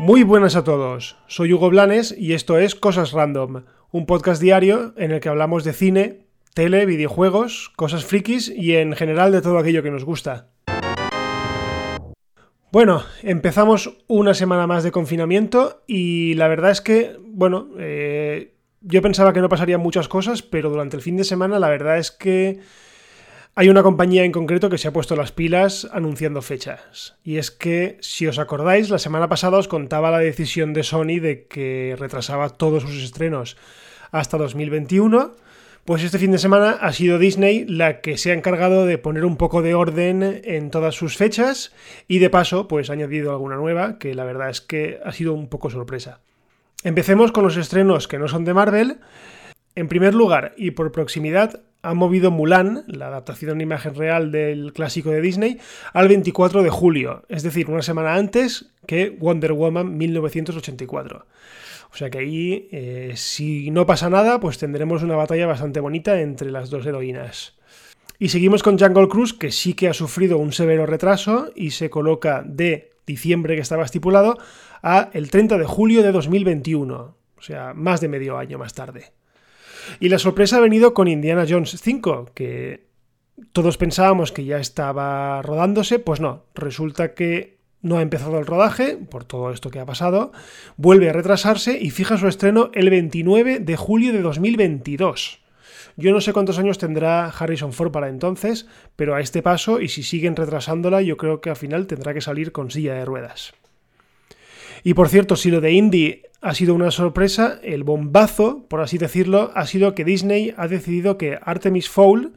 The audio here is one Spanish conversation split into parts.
Muy buenas a todos, soy Hugo Blanes y esto es Cosas Random, un podcast diario en el que hablamos de cine, tele, videojuegos, cosas frikis y en general de todo aquello que nos gusta. Bueno, empezamos una semana más de confinamiento y la verdad es que, bueno, eh, yo pensaba que no pasarían muchas cosas, pero durante el fin de semana la verdad es que hay una compañía en concreto que se ha puesto las pilas anunciando fechas. Y es que, si os acordáis, la semana pasada os contaba la decisión de Sony de que retrasaba todos sus estrenos hasta 2021. Pues este fin de semana ha sido Disney la que se ha encargado de poner un poco de orden en todas sus fechas y de paso pues ha añadido alguna nueva que la verdad es que ha sido un poco sorpresa. Empecemos con los estrenos que no son de Marvel. En primer lugar, y por proximidad, ha movido Mulan, la adaptación en imagen real del clásico de Disney, al 24 de julio, es decir, una semana antes que Wonder Woman 1984. O sea que ahí, eh, si no pasa nada, pues tendremos una batalla bastante bonita entre las dos heroínas. Y seguimos con Jungle Cruise, que sí que ha sufrido un severo retraso y se coloca de diciembre que estaba estipulado a el 30 de julio de 2021, o sea, más de medio año más tarde. Y la sorpresa ha venido con Indiana Jones 5, que todos pensábamos que ya estaba rodándose, pues no, resulta que no ha empezado el rodaje, por todo esto que ha pasado, vuelve a retrasarse y fija su estreno el 29 de julio de 2022. Yo no sé cuántos años tendrá Harrison Ford para entonces, pero a este paso, y si siguen retrasándola, yo creo que al final tendrá que salir con silla de ruedas. Y por cierto, si lo de Indy ha sido una sorpresa, el bombazo, por así decirlo, ha sido que Disney ha decidido que Artemis Fowl,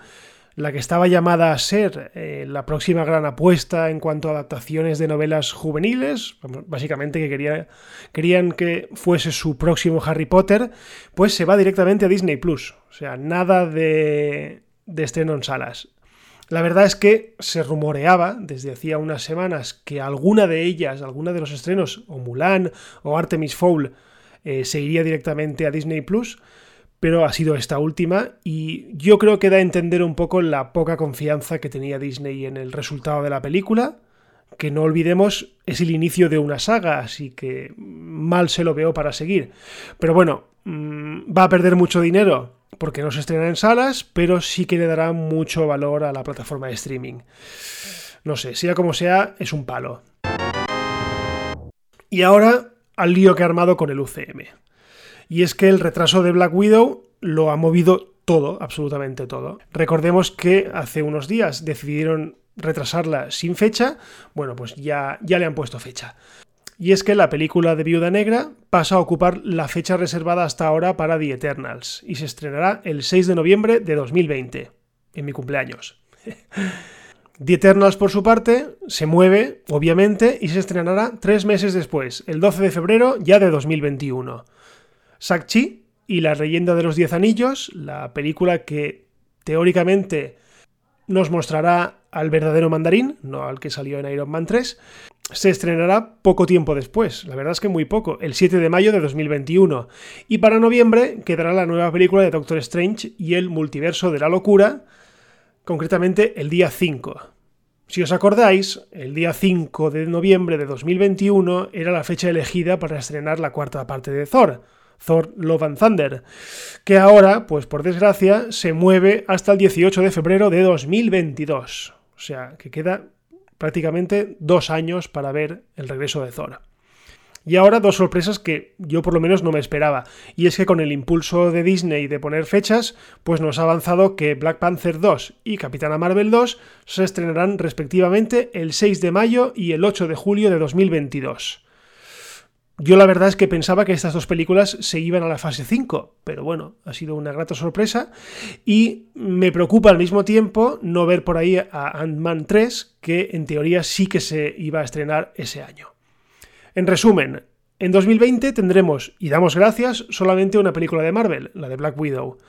la que estaba llamada a ser eh, la próxima gran apuesta en cuanto a adaptaciones de novelas juveniles, básicamente que querían que fuese su próximo Harry Potter, pues se va directamente a Disney Plus. O sea, nada de, de estreno en salas. La verdad es que se rumoreaba desde hacía unas semanas que alguna de ellas, alguna de los estrenos, o Mulan o Artemis Fowl, eh, se iría directamente a Disney Plus, pero ha sido esta última y yo creo que da a entender un poco la poca confianza que tenía Disney en el resultado de la película, que no olvidemos es el inicio de una saga, así que mal se lo veo para seguir. Pero bueno, mm, va a perder mucho dinero porque no se estrena en salas, pero sí que le dará mucho valor a la plataforma de streaming. No sé, sea como sea, es un palo. Y ahora al lío que ha armado con el UCM. Y es que el retraso de Black Widow lo ha movido todo, absolutamente todo. Recordemos que hace unos días decidieron retrasarla sin fecha, bueno, pues ya, ya le han puesto fecha y es que la película de Viuda Negra pasa a ocupar la fecha reservada hasta ahora para The Eternals y se estrenará el 6 de noviembre de 2020, en mi cumpleaños. The Eternals, por su parte, se mueve, obviamente, y se estrenará tres meses después, el 12 de febrero ya de 2021. Shang-Chi y la leyenda de los Diez Anillos, la película que teóricamente nos mostrará al verdadero mandarín, no al que salió en Iron Man 3, se estrenará poco tiempo después, la verdad es que muy poco, el 7 de mayo de 2021. Y para noviembre quedará la nueva película de Doctor Strange y el multiverso de la locura, concretamente el día 5. Si os acordáis, el día 5 de noviembre de 2021 era la fecha elegida para estrenar la cuarta parte de Thor, Thor Love and Thunder, que ahora, pues por desgracia, se mueve hasta el 18 de febrero de 2022. O sea, que queda prácticamente dos años para ver el regreso de Zora. Y ahora dos sorpresas que yo por lo menos no me esperaba. Y es que con el impulso de Disney de poner fechas, pues nos ha avanzado que Black Panther 2 y Capitana Marvel 2 se estrenarán respectivamente el 6 de mayo y el 8 de julio de 2022. Yo la verdad es que pensaba que estas dos películas se iban a la fase 5, pero bueno, ha sido una grata sorpresa y me preocupa al mismo tiempo no ver por ahí a Ant-Man 3, que en teoría sí que se iba a estrenar ese año. En resumen, en 2020 tendremos, y damos gracias, solamente una película de Marvel, la de Black Widow.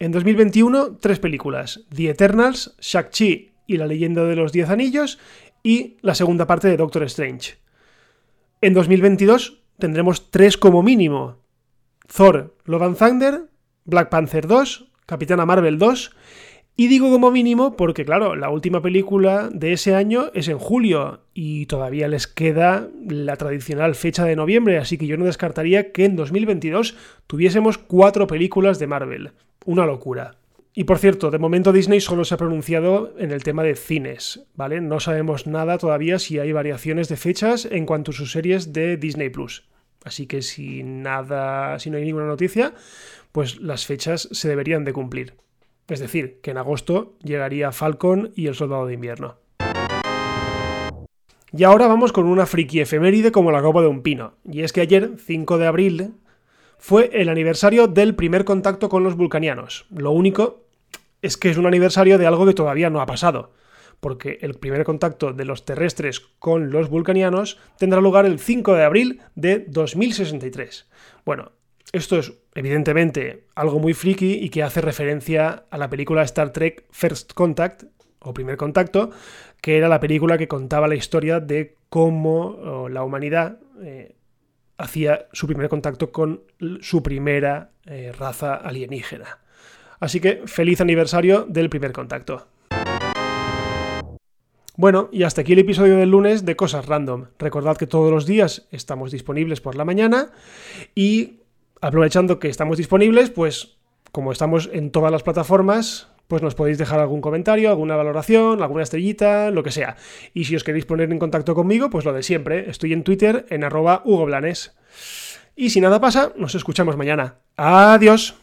En 2021, tres películas, The Eternals, Shang-Chi y la leyenda de los Diez Anillos, y la segunda parte de Doctor Strange. En 2022 tendremos tres como mínimo. Thor, Love and Thunder, Black Panther 2, Capitana Marvel 2. Y digo como mínimo porque, claro, la última película de ese año es en julio y todavía les queda la tradicional fecha de noviembre, así que yo no descartaría que en 2022 tuviésemos cuatro películas de Marvel. Una locura. Y por cierto, de momento Disney solo se ha pronunciado en el tema de cines, ¿vale? No sabemos nada todavía si hay variaciones de fechas en cuanto a sus series de Disney Plus. Así que si nada, si no hay ninguna noticia, pues las fechas se deberían de cumplir. Es decir, que en agosto llegaría Falcon y el Soldado de Invierno. Y ahora vamos con una friki efeméride como la copa de un pino. Y es que ayer, 5 de abril, fue el aniversario del primer contacto con los vulcanianos. Lo único es que es un aniversario de algo que todavía no ha pasado, porque el primer contacto de los terrestres con los vulcanianos tendrá lugar el 5 de abril de 2063. Bueno, esto es evidentemente algo muy friki y que hace referencia a la película Star Trek First Contact, o Primer Contacto, que era la película que contaba la historia de cómo la humanidad eh, hacía su primer contacto con su primera eh, raza alienígena. Así que feliz aniversario del primer contacto. Bueno, y hasta aquí el episodio del lunes de Cosas Random. Recordad que todos los días estamos disponibles por la mañana y aprovechando que estamos disponibles, pues como estamos en todas las plataformas, pues nos podéis dejar algún comentario, alguna valoración, alguna estrellita, lo que sea. Y si os queréis poner en contacto conmigo, pues lo de siempre. Estoy en Twitter en arroba Hugo. Y si nada pasa, nos escuchamos mañana. Adiós.